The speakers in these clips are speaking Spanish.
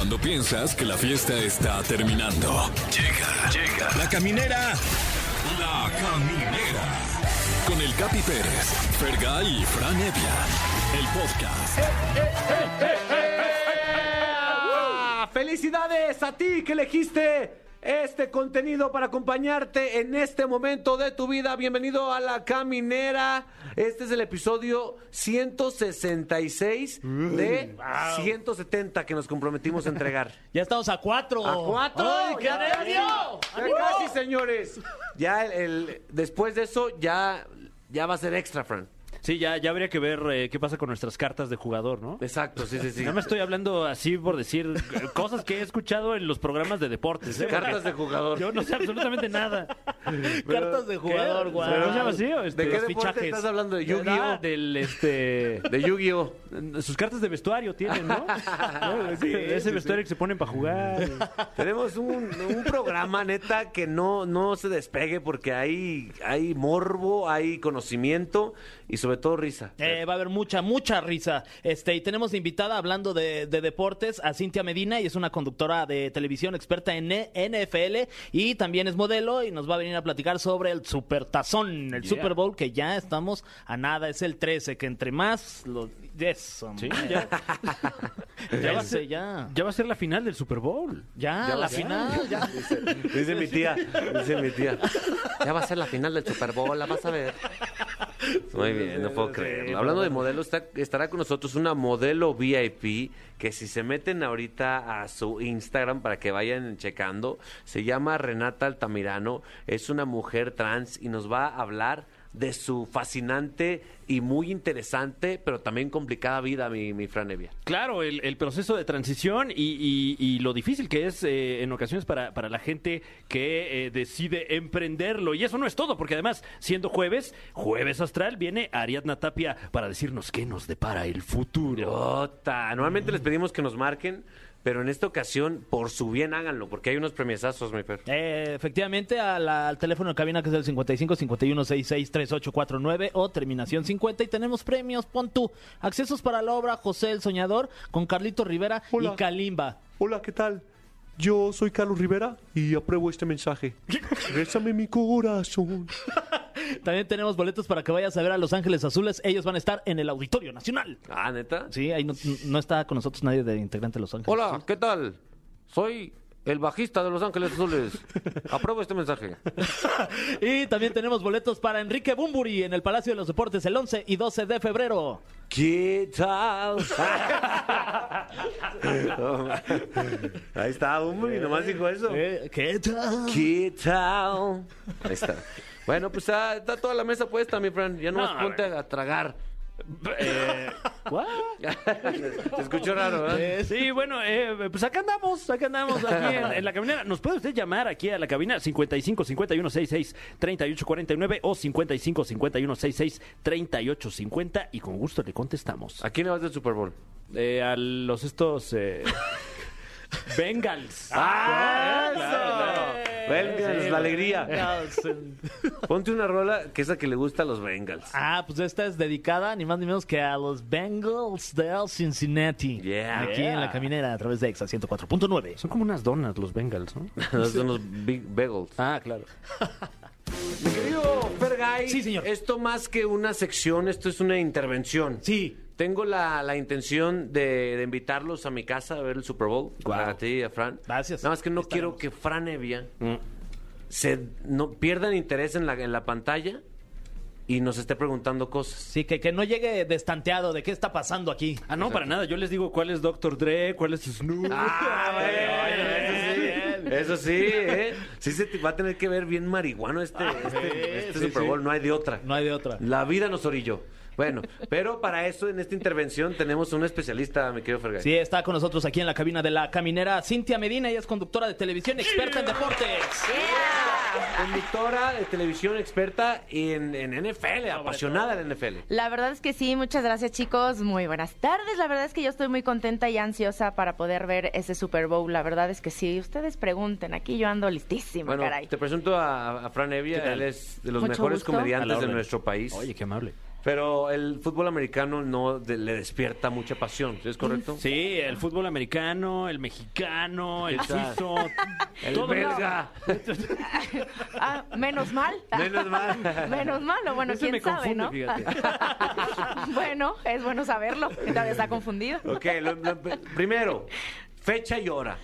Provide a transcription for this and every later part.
Cuando piensas que la fiesta está terminando. Llega, llega. La caminera. La caminera. Con el Capi Pérez, Fergay y Fran Evia. El podcast. ¡Ah! ¡Felicidades a ti que elegiste este contenido para acompañarte en este momento de tu vida! Bienvenido a La Caminera. Este es el episodio 166 de 170 que nos comprometimos a entregar. Ya estamos a cuatro. ¡A cuatro! ¡Ay, qué casi! ¡Ya casi, señores! Ya el, el- después de eso, ya, ya va a ser extra, Fran. Sí, ya, ya habría que ver eh, qué pasa con nuestras cartas de jugador, ¿no? Exacto, sí, sí, sí. No me estoy hablando así por decir eh, cosas que he escuchado en los programas de deportes. ¿eh? Cartas de jugador. Yo no sé absolutamente nada. Cartas de jugador, ¿Qué? guau. ¿No se llama así? o este, ¿De qué los deporte estás hablando? ¿De Yu-Gi-Oh? Del, este... De Yu-Gi-Oh! Sus cartas de vestuario tienen, ¿no? ¿No? Sí, Ese sí, vestuario que se ponen para jugar. Tenemos un, un programa, neta, que no, no se despegue porque hay, hay morbo, hay conocimiento y sobre todo risa. Eh, va a haber mucha, mucha risa. Este, y tenemos invitada hablando de, de deportes a Cintia Medina y es una conductora de televisión experta en NFL y también es modelo y nos va a venir a platicar sobre el Supertazón, el Yeah. Super Bowl que ya estamos a nada, es el 13, que entre más lo eso. Sí, ya. Ya va ser- ya. Ya va a ser la final del Super Bowl. Ya, Ya la final, ya. Dice mi tía, dice mi tía. Ya va a ser la final del Super Bowl, la vas a ver. Muy bien, no puedo creerlo. Hablando de modelos, está- estará con nosotros una modelo VIP que si se meten ahorita a su Instagram para que vayan checando, se llama Renata Altamirano, es una mujer trans y nos va a hablar de su fascinante y muy interesante, pero también complicada vida, mi, mi Fran Evia. Claro, el, el proceso de transición y, y- y lo difícil que es eh, en ocasiones para, para la gente que eh, decide emprenderlo. Y eso no es todo, porque además, siendo jueves, jueves astral, viene Ariadna Tapia para decirnos qué nos depara el futuro. Normalmente les pedimos que nos marquen, pero en esta ocasión, por su bien, háganlo, porque hay unos premiazazos, mi Fer. Eh, efectivamente, a la- al teléfono de cabina que es el 55 51 66 3849 o terminación 50 y tenemos premios, pon tú, accesos para la obra José el Soñador con Carlito Rivera Hola. y Kalimba. Hola, ¿qué tal? Yo soy Carlos Rivera y apruebo este mensaje. Bésame mi corazón. También tenemos boletos para que vayas a ver a Los Ángeles Azules, ellos van a estar en el Auditorio Nacional. Ah, ¿neta? Sí, ahí no, no está con nosotros nadie de integrante de Los Ángeles. Hola, ¿qué tal? Soy el bajista de Los Ángeles Azules. Apruebo este mensaje. Y también tenemos boletos para Enrique Bumburi en el Palacio de los Deportes el 11 y 12 de febrero. ¿Qué tal? Ahí está, y nomás dijo eso. Eh, ¿Qué tal? ¿Qué tal? Ahí está. Bueno, pues está toda la mesa puesta, mi Fran. Ya nomás No, ponte a tragar. Eh. Se escuchó raro, ¿verdad? Eh, Sí, bueno, eh, pues acá andamos, acá andamos aquí en, en la caminera. Nos puede usted llamar aquí a la cabina 55 51 66 38 49 o 55 51 66 38 50 y con gusto le contestamos. ¿A quién le vas del Super Bowl? Eh, a los estos eh, Bengals. ¡Ah, claro, eso! claro. Bengals, Sí, la alegría. Ponte una rola que es la que le gusta a los Bengals. Ah, pues esta es dedicada ni más ni menos que a los Bengals de Cincinnati. Yeah. Aquí en la caminera a través de Exa 104.9. Son como unas donas los Bengals, ¿no? Son los Big Bagels. Ah, claro. Mi querido Fergay, Sí, señor. esto más que una sección, esto es una intervención. Sí. Tengo la, la intención de, de invitarlos a mi casa a ver el Super Bowl. Guau. A ti y a Fran. Gracias. Nada más que no Estaremos. quiero que Fran Evia Mm. se no pierdan interés en la, en la pantalla y nos esté preguntando cosas. Sí, que, que no llegue destanteado de qué está pasando aquí. Ah, no, para nada. Yo les digo cuál es Dr. Dre, cuál es Snoop. Ah, bueno, eso sí. Eso sí, ¿eh? Sí se te va a tener que ver bien marihuano este, este, este sí, Super sí. Bowl, no hay de otra. No hay de otra. La vida nos orilló. Bueno, pero para eso en esta intervención tenemos un especialista, mi querido Fergay. Sí, está con nosotros aquí en la cabina de la caminera Cintia Medina, ella es conductora de televisión, experta en deportes. Conductora de televisión experta en, en NFL, apasionada en NFL. La verdad es que sí, muchas gracias chicos, muy buenas tardes. La verdad es que yo estoy muy contenta y ansiosa para poder ver ese Super Bowl. La verdad es que sí, ustedes pregunten, aquí yo ando listísima, Bueno, caray. te presento a, a Fran Evia, él es de los Mucho mejores gusto. Comediantes de nuestro país. Oye, qué amable. Pero el fútbol americano no de- le despierta mucha pasión, ¿sí ¿es correcto? Sí, el fútbol americano, el mexicano, el suizo. El todo- belga. Ah, menos mal. Menos mal. Menos mal, o bueno, Ese quién me sabe, confunde, ¿no? fíjate. bueno, es bueno saberlo, que todavía está confundido. Ok, lo- lo- primero, fecha y hora.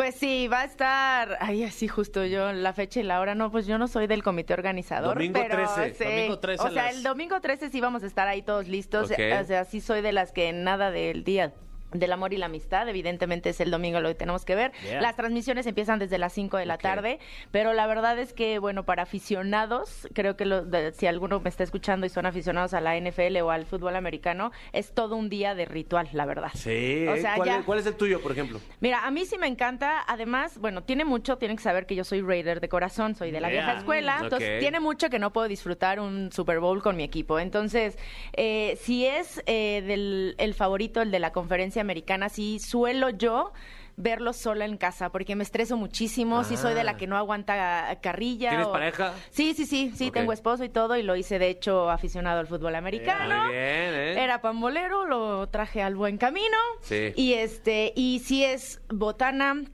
Pues sí, va a estar, ay, así justo yo, la fecha y la hora, no, pues yo no soy del comité organizador, Domingo pero 13. sí. Domingo 13 o sea, las- el domingo 13 sí vamos a estar ahí todos listos, Ok. o sea, sí soy de las que nada del día del amor y la amistad, evidentemente es el domingo lo que tenemos que ver. Yeah. Las transmisiones empiezan desde las 5 de la tarde, pero la verdad es que, bueno, para aficionados, creo que lo- de- si alguno me está escuchando y son aficionados a la NFL o al fútbol americano, es todo un día de ritual, la verdad. Sí. O sea, ¿Cuál, ya- es, cuál es el tuyo, por ejemplo? Mira, a mí sí me encanta. Además, bueno, tiene mucho, tienen que saber que yo soy Raider de corazón, soy de la Yeah. vieja escuela. Mm, Entonces, tiene mucho que no puedo disfrutar un Super Bowl con mi equipo. Entonces, eh, si es eh, del el favorito, el de la conferencia americana, sí suelo yo verlo sola en casa porque me estreso muchísimo, sí soy de la Ah. que no aguanta carrilla. ¿Tienes o- pareja? Sí, sí, sí, sí, tengo esposo y todo y lo hice de hecho aficionado al fútbol americano. Muy bien, ¿eh? Era pambolero, lo traje al buen camino. Sí. Y este, y sí es botana,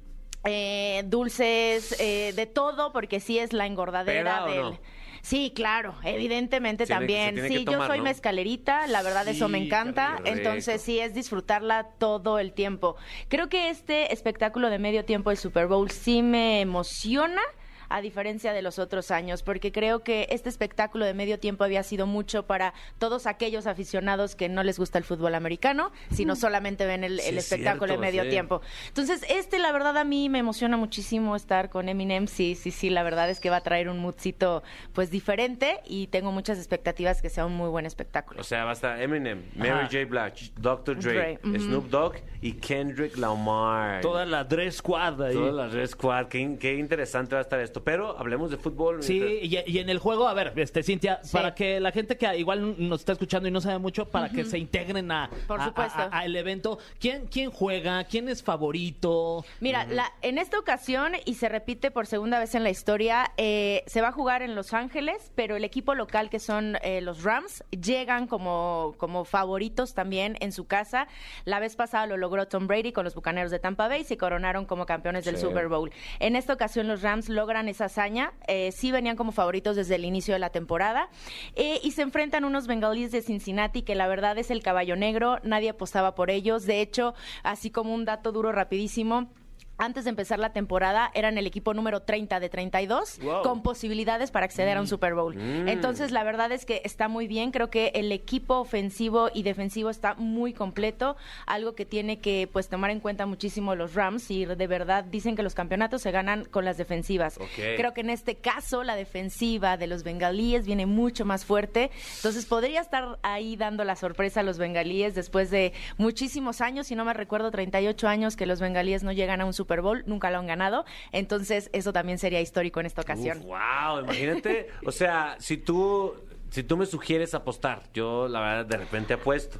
eh, dulces, eh, de todo, porque sí es la engordadera ¿Peda o del. no? Sí, claro, evidentemente Tiene- también. Sí, tomar, yo soy ¿no? mezcalerita, la verdad eso me encanta, entonces sí es disfrutarla todo el tiempo. Creo que este espectáculo de medio tiempo del Super Bowl sí me emociona a diferencia de los otros años, porque creo que este espectáculo de medio tiempo había sido mucho para todos aquellos aficionados que no les gusta el fútbol americano, sino solamente ven el, Sí, el es espectáculo cierto, de medio sí. tiempo. Entonces, este, la verdad, a mí me emociona muchísimo estar con Eminem. Sí, sí, sí, la verdad es que va a traer un moodcito, pues, diferente y tengo muchas expectativas que sea un muy buen espectáculo. O sea, va a estar Eminem, Mary Ajá. J. Blige, Dr. Dre, Dre. Snoop Dogg y Kendrick Lamar. Toda la dress squad ahí. Toda la Red Squad. Qué, qué interesante va a estar esto. Pero hablemos de fútbol. Sí, y, y en el juego, a ver, este Cintia, Sí. para que la gente que igual nos está escuchando y no sabe mucho, para que se integren a, Por a- supuesto. a- a el evento, ¿quién, ¿quién juega? ¿Quién es favorito? Mira, la- en esta ocasión, y se repite por segunda vez en la historia, eh, se va a jugar en Los Ángeles, pero el equipo local, que son eh, los Rams, llegan como, como favoritos también en su casa. La vez pasada lo logró Tom Brady con los Bucaneros de Tampa Bay y se coronaron como campeones del Sí. Super Bowl. En esta ocasión los Rams logran esa hazaña, eh, sí venían como favoritos desde el inicio de la temporada, eh, y se enfrentan unos bengalíes de Cincinnati que la verdad es el caballo negro, nadie apostaba por ellos, de hecho, así como un dato duro rapidísimo, antes de empezar la temporada eran el equipo número 30 de 32 Wow. con posibilidades para acceder a un Super Bowl. Mm. Entonces, la verdad es que está muy bien. Creo que el equipo ofensivo y defensivo está muy completo. Algo que tiene que pues tomar en cuenta muchísimo los Rams y de verdad dicen que los campeonatos se ganan con las defensivas. Creo que en este caso la defensiva de los bengalíes viene mucho más fuerte. Entonces, podría estar ahí dando la sorpresa a los bengalíes después de muchísimos años, si no me recuerdo, 38 años que los bengalíes no llegan a un Super Bowl, nunca lo han ganado. Entonces, eso también sería histórico en esta ocasión. wow, imagínate. O sea, si tú, si tú me sugieres apostar, yo la verdad de repente apuesto.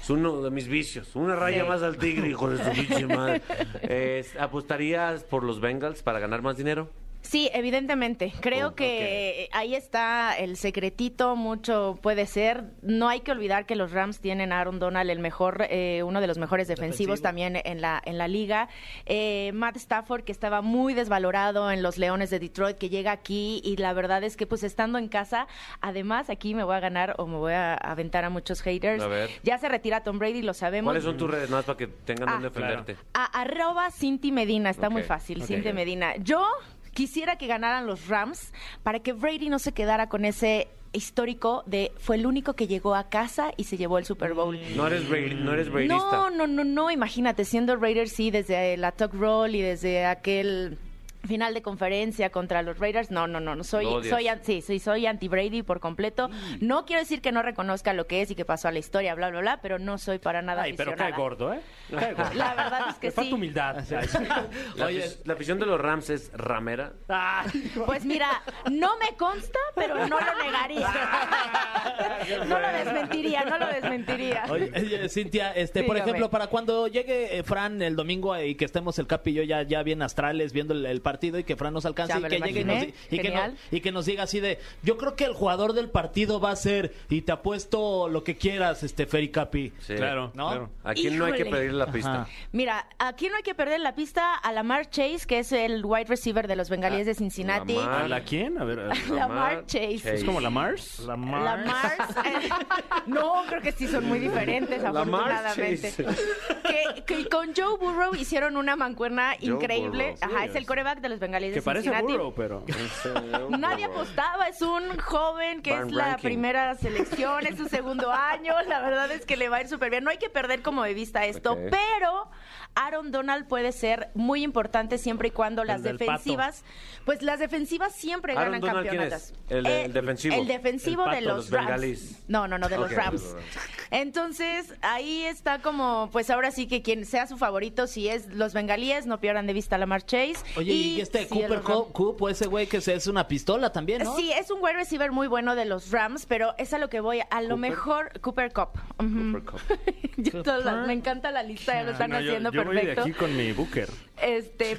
Es uno de mis vicios. Una raya Sí. más al tigre, hijo de su pinche madre. ¿Apostarías por los Bengals para ganar más dinero? Sí, evidentemente. Creo Oh, que ahí está el secretito, mucho puede ser. No hay que olvidar que los Rams tienen a Aaron Donald, el mejor, eh, uno de los mejores defensivos Defensivo. también en la, en la liga. Eh, Matt Stafford, que estaba muy desvalorado en los Leones de Detroit, que llega aquí y la verdad es que pues estando en casa, además aquí me voy a ganar o me voy a aventar a muchos haters. A ver. Ya se retira Tom Brady, lo sabemos. ¿Cuáles son tus redes? Más para que tengan Ah, donde defenderte. A- arroba Cinti Medina, está muy fácil, ok. Cinti Medina. Yo quisiera que ganaran los Rams para que Brady no se quedara con ese histórico de fue el único que llegó a casa y se llevó el Super Bowl. No eres, Brady, no eres Bradyista. No, no, no, no, imagínate, siendo Raiders sí, desde la talk roll y desde aquel final de conferencia contra los Raiders, no, no, no, no soy, soy, sí, soy, soy anti Brady por completo. No quiero decir que no reconozca lo que es y que pasó a la historia, bla, bla, bla, pero no soy para nada Ay, pero cae gordo, ¿eh? Cae gordo. La verdad es que falta sí. humildad. La, Oye, la afición de los Rams es ramera. Pues mira, no me consta, pero no lo negaría. No lo desmentiría, no lo desmentiría. Oye, oye, Cintia, este, por ejemplo, para cuando llegue eh, Fran el domingo y que estemos el Capi y yo ya, ya bien astrales viendo el, el partido partido y que Fran nos alcance Ya y que llegue y nos, y, que Genial. no- y que nos diga así de, yo creo que el jugador del partido va a ser y te apuesto lo que quieras, este Ferry Capi. Sí. Claro, ¿No? claro. ¿A quién no hay que pedirle la pista? Ajá. Mira, aquí no hay que perder la pista a Lamar Chase, que es el wide receiver de los bengalíes de Cincinnati. Lamar. ¿A la quién? A ver. a- Lamar Chase. ¿Es como la Mars? La La Mars. eh, no, creo que sí son muy diferentes, afortunadamente. Chase. Que, que con Joe Burrow hicieron una mancuerna Joe increíble. Burrow. Ajá, es el coreback de los bengalíes Que de parece Cincinnati. burro, pero... Nadie apostaba, es un joven que Barn es la ranking. primera selección, es su segundo año, la verdad es que le va a ir súper bien. No hay que perder como de vista esto, Ok. pero Aaron Donald puede ser muy importante siempre y cuando las pato. defensivas, pues las defensivas siempre Aaron ganan Donald, ¿quién campeonatos. es? El- el defensivo. El defensivo El de los, los Rams. No, no, no, de los Rams. Entonces, ahí está como, pues ahora sí que quien sea su favorito, si es los bengalíes, no pierdan de vista a Lamar Chase. Oye, y, este si Cooper Cup, ese güey que se- es una pistola también, ¿no? Sí, es un wide receiver muy bueno de los Rams, pero es a lo que voy. A lo mejor Cooper Cup. Cooper Cup. Yo toda la- me encanta la lista, ya lo están No, yo- yo voy de aquí con mi Booker. Este,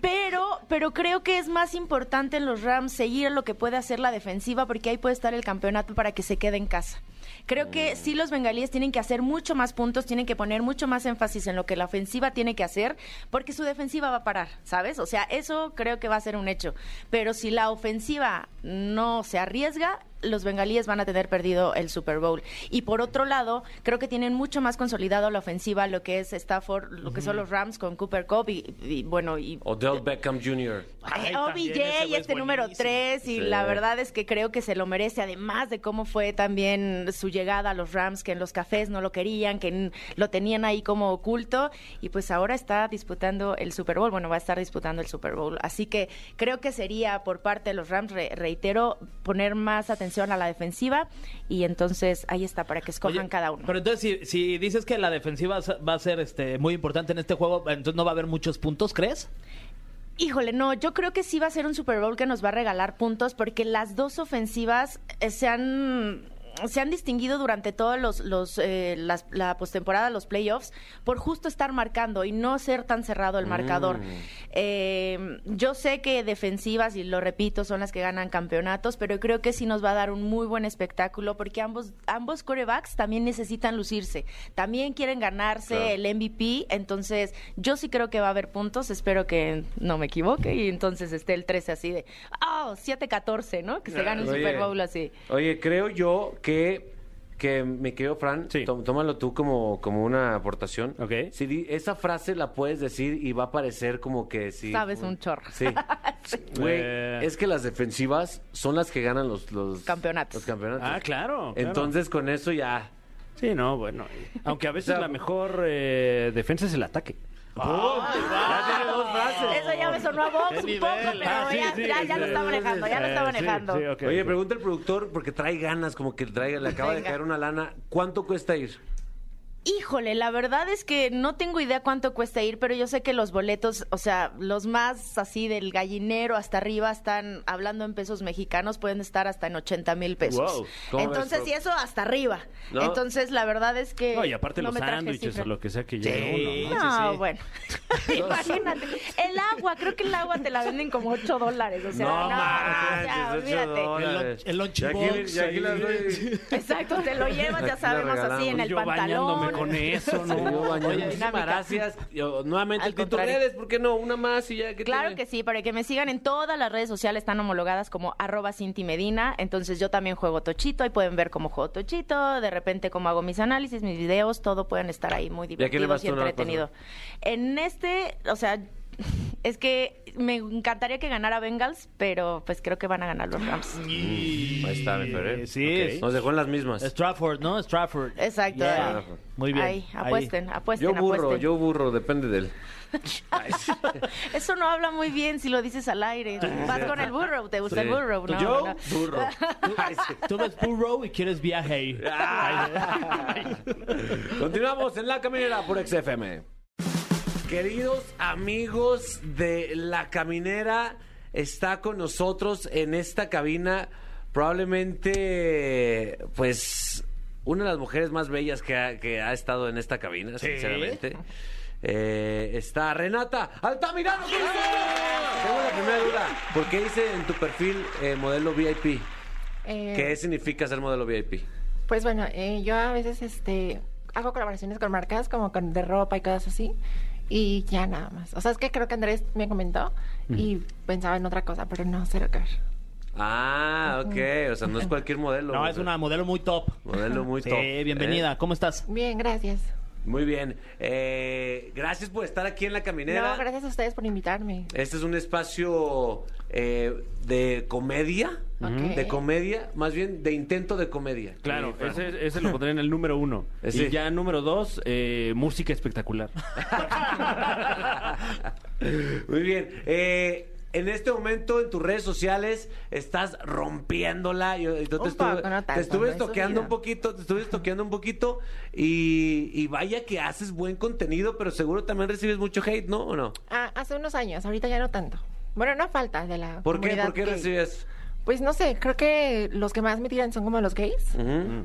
pero, pero creo que es más importante en los Rams seguir lo que puede hacer la defensiva, porque ahí puede estar el campeonato para que se quede en casa. Creo que sí los bengalíes tienen que hacer mucho más puntos, tienen que poner mucho más énfasis en lo que la ofensiva tiene que hacer, porque su defensiva va a parar, ¿sabes? O sea, eso creo que va a ser un hecho. Pero si la ofensiva no se arriesga, los bengalíes van a tener perdido el Super Bowl. Y por otro lado, creo que tienen mucho más consolidado la ofensiva, lo que es Stafford, lo que son los Rams con Cooper Cup y, y, bueno, y Odell Beckham Jr. Ay, OBJ es este número buenísimo. 3 y Sí. la verdad es que creo que se lo merece, además de cómo fue también su llegada a los Rams, que en los cafés no lo querían, que lo tenían ahí como oculto y pues ahora está disputando el Super Bowl, bueno, va a estar disputando el Super Bowl. Así que creo que sería por parte de los Rams, re- reitero, poner más atención a la defensiva y entonces ahí está para que escojan Oye, cada uno. Pero entonces, si, si dices que la defensiva va a ser este muy importante en este juego, entonces no va a haber muchos puntos, ¿crees? Híjole, no, yo creo que sí va a ser un Super Bowl que nos va a regalar puntos porque las dos ofensivas eh, se han se han distinguido durante todos los, los eh, las- la postemporada, los playoffs, por justo estar marcando y no ser tan cerrado el marcador. Eh, yo sé que defensivas, y lo repito, son las que ganan campeonatos, pero creo que sí nos va a dar un muy buen espectáculo porque ambos, ambos corebacks también necesitan lucirse, también quieren ganarse Claro. el MVP, entonces yo sí creo que va a haber puntos, espero que no me equivoque y entonces esté el 13 así de, oh, 7-14, ¿no? Que se gane un Super Bowl así. Oye, creo yo que, que me quedo, Fran, Sí. tó- tómalo tú como, como una aportación. Ok. Si di- esa frase la puedes decir y va a parecer como que sí. Sabes un chorro. Sí. Güey, Eh. es que las defensivas son las que ganan los, los Campeonatos. Los campeonatos. Ah, claro. claro. Entonces con eso ya. Sí, no, bueno. Aunque a veces O sea, la mejor eh, defensa es el ataque. Ya tiene dos frases. Eso ya me sonó a Vox Qué un poco, nivel. pero Ah, sí, ya, sí, ya, ya sí. lo está manejando, ya lo está sí, manejando. Oye, pregunta el productor, porque trae ganas, como que trae, le acaba de Venga. caer una lana. ¿Cuánto cuesta ir? Híjole, la verdad es que no tengo idea cuánto cuesta ir, pero yo sé que los boletos, o sea, los más así del gallinero hasta arriba están hablando en pesos mexicanos, pueden estar hasta en 80 mil pesos. Wow, ¿cómo Entonces, ves, y eso hasta arriba. ¿No? Entonces, la verdad es que. No, y aparte no los me traje sándwiches o lo que sea que lleve Sí. uno. ¿no? No, sí. bueno. Imagínate. El agua, creo que el agua te la venden como 8 dólares. O sea, no, ya, ocho olvídate. dólares. El aquí- lunchbox y aquí las ahí. doy- Exacto, te lo llevas, ya sabemos así en el Yo pantalón. Con eso, ¿no? Oye, Muchísimas gracias. Yo, nuevamente, Al tus contrario. redes, ¿por qué no? Una más y ya que Claro que sí, para que me sigan en todas las redes sociales están homologadas como arroba Cinti Medina. Entonces yo también juego Tochito, ahí pueden ver cómo juego Tochito, de repente cómo hago mis análisis, mis videos, todo pueden estar ahí muy a le divertidos vas y tú, no? entretenido. En este, o sea, es que me encantaría que ganara Bengals, pero pues creo que van a ganar los Rams. Ahí está, mi Fer, ¿eh? Sí, Ok. Nos dejó en las mismas. Strafford, ¿no? Strafford. Exacto. Yeah. Muy bien. Ahí, apuesten, apuesten, Yo burro, apuesten. yo burro, depende del. Eso no habla muy bien si lo dices al aire. Vas con el burro, ¿te gusta Sí. el burro? No, Yo, no. Burro. Ay, sí. Tú ves Burrow y quieres viaje. Continuamos en La Caminera por XFM. Queridos amigos de La Caminera, está con nosotros en esta cabina probablemente, pues, una de las mujeres más bellas que ha, que ha estado en esta cabina, sinceramente. Eh, está Renata Altamirano. nosotros. tengo la primera duda. ¿Por qué dice en tu perfil eh, modelo VIP? Eh, ¿Qué significa ser modelo VIP? Pues bueno, eh, yo a veces este hago colaboraciones con marcas como con de ropa y cosas así. Y ya nada más. O sea, es que creo que Andrés me comentó y pensaba en otra cosa, pero no, cero que ver. Ah, ok. O sea, no es cualquier modelo. No, es una modelo muy top. Modelo muy Sí, top. bienvenida. ¿eh? ¿Cómo estás? Bien, gracias. Muy bien. Eh, gracias por estar aquí en la caminera. No, gracias a ustedes por invitarme. Este es un espacio eh, de comedia. De comedia, más bien de intento de comedia. Claro, ese, ese lo pondré en el número uno. Eh, sí. Y ya número dos, eh, música espectacular. Muy bien. Eh, en este momento en tus redes sociales estás rompiéndola. Yo, yo te, Un estuve, poco, no te tanto, estuve no he estoqueando subido. un poquito, te estuve estoqueando un poquito y, y vaya que haces buen contenido, pero seguro también recibes mucho hate, ¿no? ¿O no? Ah, hace unos años, ahorita ya no tanto. Bueno, no falta de la ¿Por qué? ¿Por qué gay. recibes? Pues no sé, creo que los que más me tiran son como los gays.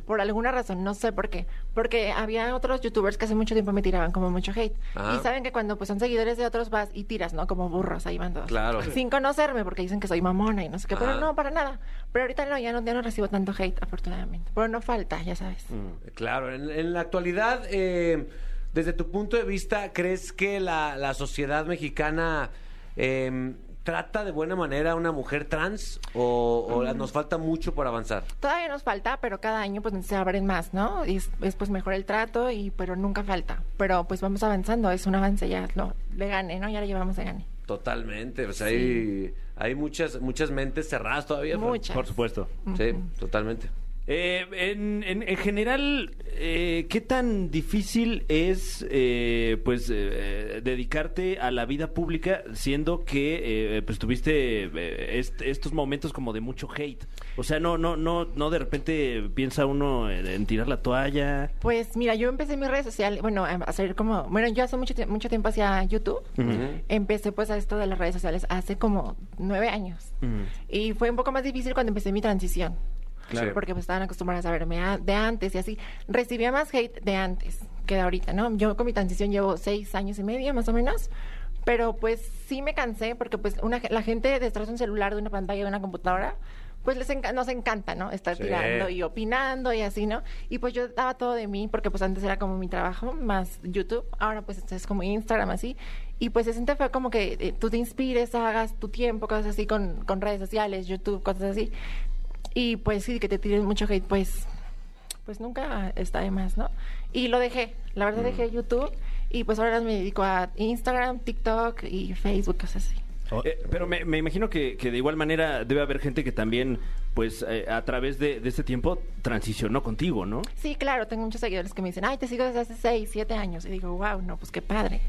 Por alguna razón, no sé por qué. Porque había otros youtubers que hace mucho tiempo me tiraban como mucho hate. Ajá. Y saben que cuando pues son seguidores de otros vas y tiras, ¿no? Como burros, ahí van todos. Claro. Sin conocerme, porque dicen que soy mamona y no sé qué. Pero no, para nada. Pero ahorita no, ya no, ya no recibo tanto hate, afortunadamente. Pero no falta, ya sabes. Claro, en, en la actualidad, eh, desde tu punto de vista, ¿crees que la, la sociedad mexicana eh, trata de buena manera a una mujer trans o, nos falta mucho por avanzar? Todavía nos falta, pero cada año pues se abren más, ¿no? Y es, es, pues mejor el trato, y pero nunca falta. Pero pues vamos avanzando, es un avance ya, lo, de gane, ¿no? Ya lo llevamos de gane. Totalmente, pues hay, hay muchas, muchas mentes cerradas todavía. Muchas. Por supuesto. Sí, totalmente. Eh, en, en- en general, eh, ¿qué tan difícil es eh, pues eh, dedicarte a la vida pública siendo que eh, pues tuviste eh, est- estos momentos como de mucho hate? O sea, no no no no de repente piensa uno en, en tirar la toalla. Pues mira, yo empecé mis redes sociales, bueno, a hacer como, bueno, yo hace mucho, mucho tiempo hacía YouTube, empecé pues a esto de las redes sociales hace como nueve años. Y fue un poco más difícil cuando empecé mi transición. Claro. Porque pues estaban acostumbradas a verme a- de antes y así. Recibía más hate de antes que de ahorita, ¿no? Yo con mi transición llevo seis años y medio más o menos. Pero pues sí me cansé porque pues una, la gente detrás de un celular, de una pantalla, de una computadora, pues les enca- nos encanta, ¿no? Estar Sí. tirando y opinando y así, ¿no? Y pues yo daba todo de mí porque pues antes era como mi trabajo, más YouTube, ahora pues es como Instagram así. Y pues se siente fue como que eh, tú te inspires, hagas tu tiempo, cosas así con, con redes sociales, YouTube, cosas así. Y pues sí, que te tiren mucho hate, pues pues nunca está de más, ¿no? Y lo dejé, la verdad dejé YouTube y pues ahora me dedico a Instagram, TikTok y Facebook, cosas así. Eh, pero me, me imagino que, que de igual manera debe haber gente que también, pues, eh, a través de, de este tiempo transicionó contigo, ¿no? Sí, claro, tengo muchos seguidores que me dicen, ay, te sigo desde hace 6, 7 años. Y digo, wow, no, pues qué padre.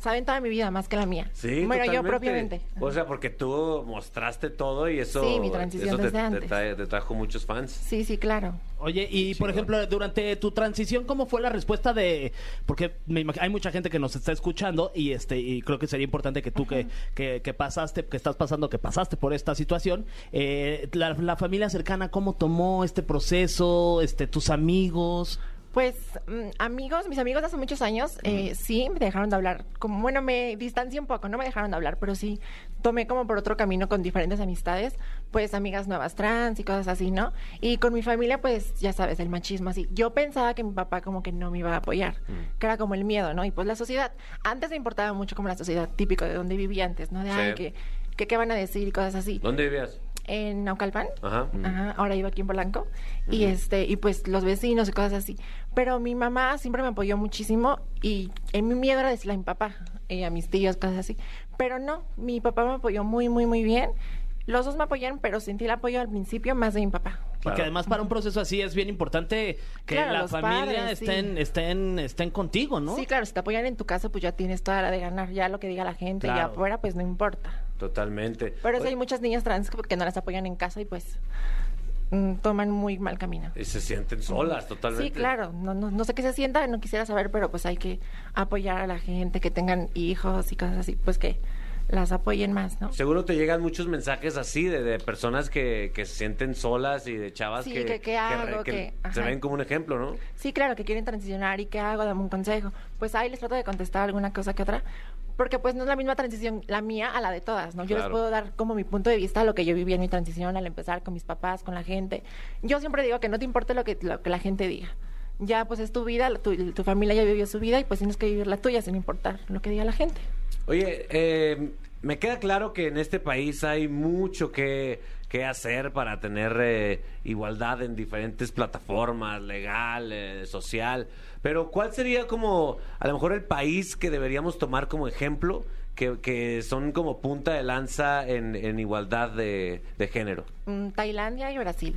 Saben toda mi vida más que la mía. Sí, Bueno, yo propiamente. O sea, porque tú mostraste todo y eso, Sí, mi transición eso te, desde te antes. trae- te trajo muchos fans. Sí, sí, claro. Oye, y por ejemplo, durante tu transición, ¿cómo fue la respuesta de...? Porque me imag- hay mucha gente que nos está escuchando y este y creo que sería importante que tú que, que, que pasaste, que estás pasando, que pasaste por esta situación, eh, la, la familia cercana, ¿cómo tomó este proceso? este Tus amigos... Pues mm, amigos, mis amigos de hace muchos años, eh, sí me dejaron de hablar. Como, bueno, me distancié un poco, no me dejaron de hablar, pero sí tomé como por otro camino con diferentes amistades, pues amigas nuevas trans y cosas así, ¿no? Y con mi familia, pues ya sabes, el machismo así. Yo pensaba que mi papá como que no me iba a apoyar, que era como el miedo, ¿no? Y pues la sociedad, antes me importaba mucho como la sociedad típico de donde vivía antes, ¿no? De, Sí. ay, que, que qué van a decir y cosas así ¿Dónde vivías? En Naucalpan. Ajá. Ajá, ahora iba aquí en Polanco. Y este, y pues los vecinos y cosas así. Pero mi mamá siempre me apoyó muchísimo y en mi miedo era decirle a mi papá, eh, a mis tíos, cosas así. Pero no, mi papá me apoyó muy, muy, muy bien. Los dos me apoyan, pero sentí el apoyo al principio más de mi papá. Porque además para un proceso así es bien importante que Claro, la familia padres, sí. estén, estén, estén contigo, ¿no? Sí, claro, si te apoyan en tu casa, pues ya tienes toda la de ganar. Ya lo que diga la gente, ya Claro. afuera, pues no importa. Totalmente. Pero sí hay muchas niñas trans que que no las apoyan en casa y pues mm, toman muy mal camino. Y se sienten solas totalmente. Sí, claro. No, no, no sé qué se sienta, no quisiera saber, pero pues hay que apoyar a la gente que tengan hijos y cosas así, pues que las apoyen más, ¿no? Seguro te llegan muchos mensajes así de, de personas que, que se sienten solas y de chavas Sí, que, que qué hago, que se ven como un ejemplo, ¿no? Sí, claro, que quieren transicionar y qué hago, dame un consejo. Pues ahí les trato de contestar alguna cosa que otra, porque pues no es la misma transición la mía a la de todas, ¿no? Yo les puedo dar como mi punto de vista a lo que yo viví en mi transición al empezar con mis papás, con la gente. Yo siempre digo que no te importe lo que, lo que la gente diga. Ya pues es tu vida, tu, tu familia ya vivió su vida y pues tienes que vivir la tuya sin importar lo que diga la gente. Oye, eh, me queda claro que en este país hay mucho que, que hacer para tener eh, igualdad en diferentes plataformas, legal, eh, social. Pero ¿cuál sería como a lo mejor el país que deberíamos tomar como ejemplo que, que son como punta de lanza en, en igualdad de, de género? Mm, Tailandia y Brasil.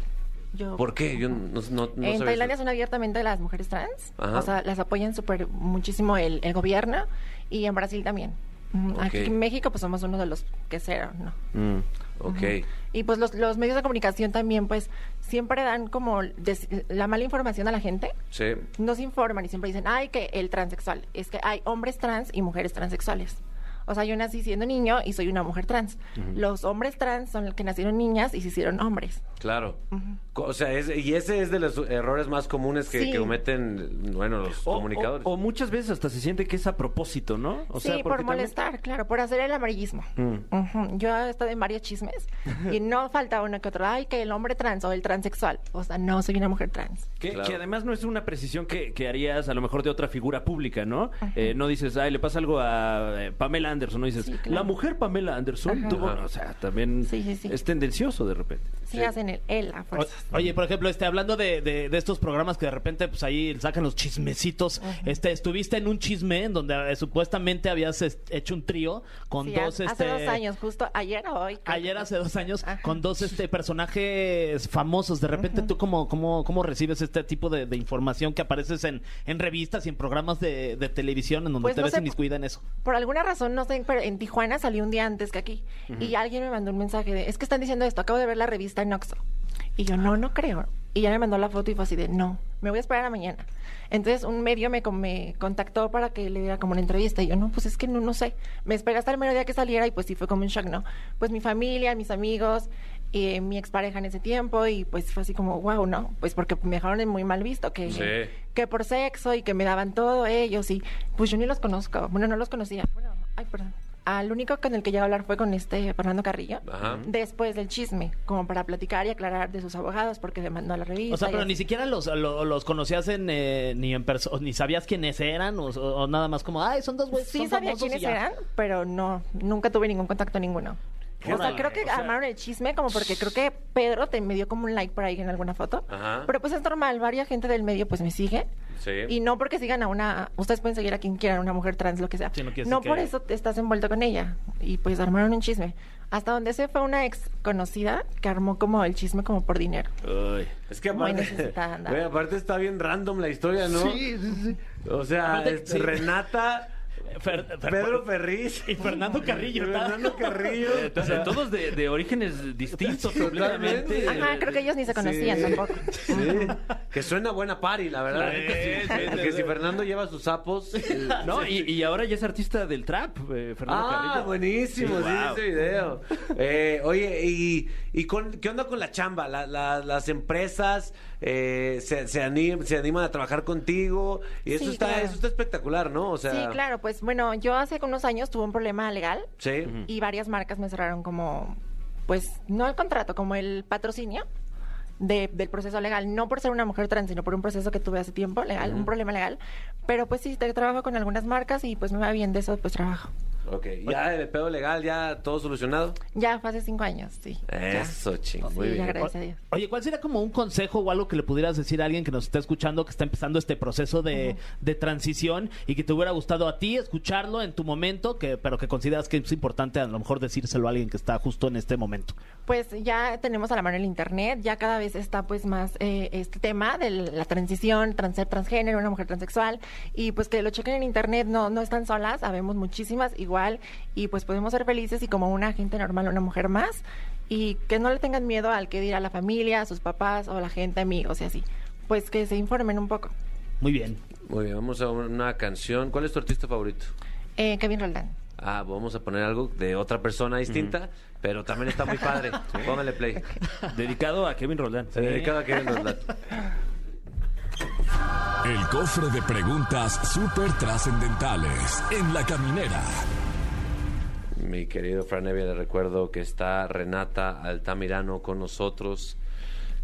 Yo, ¿Por qué? Yo no, no- no en Tailandia eso. son abiertamente las mujeres trans, Ajá. o sea, las apoyan súper muchísimo el, el gobierno y en Brasil también. Mm, Aquí en México pues somos uno de los que cero, ¿no? Mm, ok. Y pues los, los medios de comunicación también pues siempre dan como des- la mala información a la gente. Sí. No se informan y siempre dicen, ay, que el transexual. Es que hay hombres trans y mujeres transexuales. O sea, yo nací siendo niño y soy una mujer trans. Los hombres trans son los que nacieron niñas y se hicieron hombres. Claro. Co- O sea, es- y ese es de los errores más comunes que, Sí. que cometen, bueno, los O, comunicadores. o- o muchas veces hasta se siente que es a propósito, ¿no? O sí, sea, por también- molestar, claro, por hacer el amarillismo. Mm. Yo he estado en varios chismes y no falta uno que otro. Ay, que el hombre trans o el transexual. O sea, no, soy una mujer trans. Que, Claro. que además no es una precisión que, que harías a lo mejor de otra figura pública, ¿no? Eh, no dices, ay, le pasa algo a eh, Pamela Anderson, no dices, Sí, claro. la mujer Pamela Anderson tuvo, o sea, también Sí, sí, sí. es tendencioso de repente. Sí, hacen el él a O- fuerzas. Oye, por ejemplo, este, hablando de, de- de estos programas que de repente pues ahí sacan los chismecitos, este, estuviste en un chisme en donde eh, supuestamente habías es- hecho un trío con Sí, dos, hace este, dos años, justo ayer o hoy. creo Ayer que hace dos años Ajá. con dos este personajes famosos. De repente, ¿tú cómo, cómo, cómo recibes este tipo de, de información que apareces en, en revistas y en programas de, de televisión en donde Pues te no ves inmiscuida en eso? Por alguna razón, no sé, pero en Tijuana salió un día antes que aquí. Y alguien me mandó un mensaje de, es que están diciendo esto, acabo de ver la revista en Oxxo. Y yo, no, no creo. Y ya me mandó la foto y fue así de, no, me voy a esperar a mañana. Entonces un medio me, me contactó para que le diera como una entrevista. Y yo, no, pues es que no, no sé. Me esperé hasta el mero día que saliera y pues sí fue como un shock, ¿no? Pues mi familia, mis amigos, eh, mi expareja en ese tiempo y pues fue así como, wow, ¿no? Pues porque me dejaron en muy mal visto que, Sí. que por sexo y que me daban todo ellos y pues yo ni los conozco. Bueno, no los conocía. Bueno, ay, perdón. Al único con el que llegué a hablar fue con este Fernando Carrillo. Ajá. Después del chisme, como para platicar y aclarar de sus abogados porque demandó a la revista. O sea, pero así. ni siquiera los, lo- los conocías en, eh, ni en persona, ni sabías quiénes eran, o, o nada más como, ay, son dos güeyes. Sí son sabía quiénes ya". eran, pero no, nunca tuve ningún contacto ninguno. O sea, creo que o sea- armaron el chisme como porque creo que Pedro te me dio como un like por ahí en alguna foto. Ajá. Pero pues es normal, varias gente del medio pues me sigue. Sí. Y no porque sigan a una, ustedes pueden seguir a quien quieran, una mujer trans, lo que sea. Sí, no no por que- eso te estás envuelto con ella. Y pues armaron un chisme. Hasta donde se fue una ex conocida que armó como el chisme como por dinero. Ay. Es que aparte, güey, aparte está bien random la historia, ¿no? Sí, sí, sí. O sea, Aparte, es sí. Renata, Fer- Fer- Pedro Ferriz y Fernando Carrillo. Fernando Carrillo. Eh, to- todos de, de orígenes distintos completamente. totalmente. Ajá, creo que ellos ni se conocían Sí. tampoco. Sí, que suena buena party, la verdad. Sí, sí, sí, Porque sí. si Fernando lleva sus sapos. eh, No, y, y ahora ya es artista del trap, eh, Fernando Ah, Carrillo. buenísimo, Sí, sí, wow. ese video. Eh, oye, ¿y, y con, qué onda con la chamba? La- la- las empresas eh, se, se, anim- se animan a trabajar contigo y eso, Sí, está, claro. eso está espectacular, ¿no? O sea, sí, claro, pues bueno, yo hace unos años tuve un problema legal Sí. y varias marcas me cerraron como, pues, no el contrato, como el patrocinio de- del proceso legal, no por ser una mujer trans, sino por un proceso que tuve hace tiempo, legal, un problema legal. Pero pues sí, te- trabajo con algunas marcas y pues me va bien de eso, pues trabajo. Ok, ya el pedo legal, ya todo solucionado. Ya fue hace cinco años, sí. Eso, ching, muy Sí, bien. gracias a Dios. Oye, ¿cuál sería como un consejo o algo que le pudieras decir a alguien que nos está escuchando, que está empezando este proceso de, de transición y que te hubiera gustado a ti escucharlo en tu momento, que, pero que consideras que es importante a lo mejor decírselo a alguien que está justo en este momento? Pues ya tenemos a la mano el internet, ya cada vez está pues más eh, este tema de la transición, trans, ser transgénero, una mujer transexual, y pues que lo chequen en internet, no, no están solas, sabemos muchísimas igual, y pues podemos ser felices y como una gente normal, una mujer más, y que no le tengan miedo al que dirá la familia, a sus papás o la gente, amigos y así, pues que se informen un poco. Muy bien. Muy bien, vamos a una canción. ¿Cuál es tu artista favorito? Eh, Kevin Roldán. Ah, vamos a poner algo de otra persona distinta, pero también está muy padre. Póngale play. Dedicado a Kevin Roldán. Se dedica a Kevin Roldán. El cofre de preguntas súper trascendentales en la caminera. Mi querido Fran Evia, le recuerdo que está Renata Altamirano con nosotros,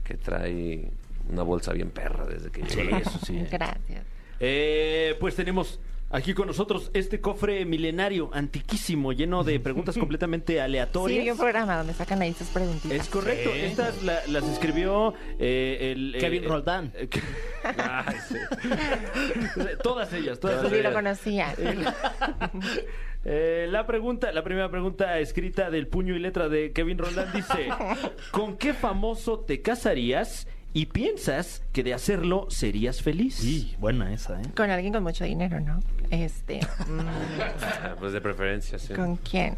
que trae una bolsa bien perra desde que llegó. eso sí. Gracias. Eh, pues tenemos aquí con nosotros este cofre milenario, antiquísimo, lleno de preguntas completamente Sí, aleatorias. vi un programa donde sacan ahí sus preguntitas. Es correcto. Estas la- las escribió eh, el, eh, Kevin eh, Roldán. eh, sí. todas ellas, todas Sí, ellas. lo conocía. Eh, la pregunta, la primera pregunta escrita del puño y letra de Kevin Roldán dice: ¿Con qué famoso te casarías y piensas que de hacerlo serías feliz? Sí, buena esa, ¿eh? Con alguien con mucho dinero, ¿no? Este. mm, Pues de preferencia, sí. ¿Con quién?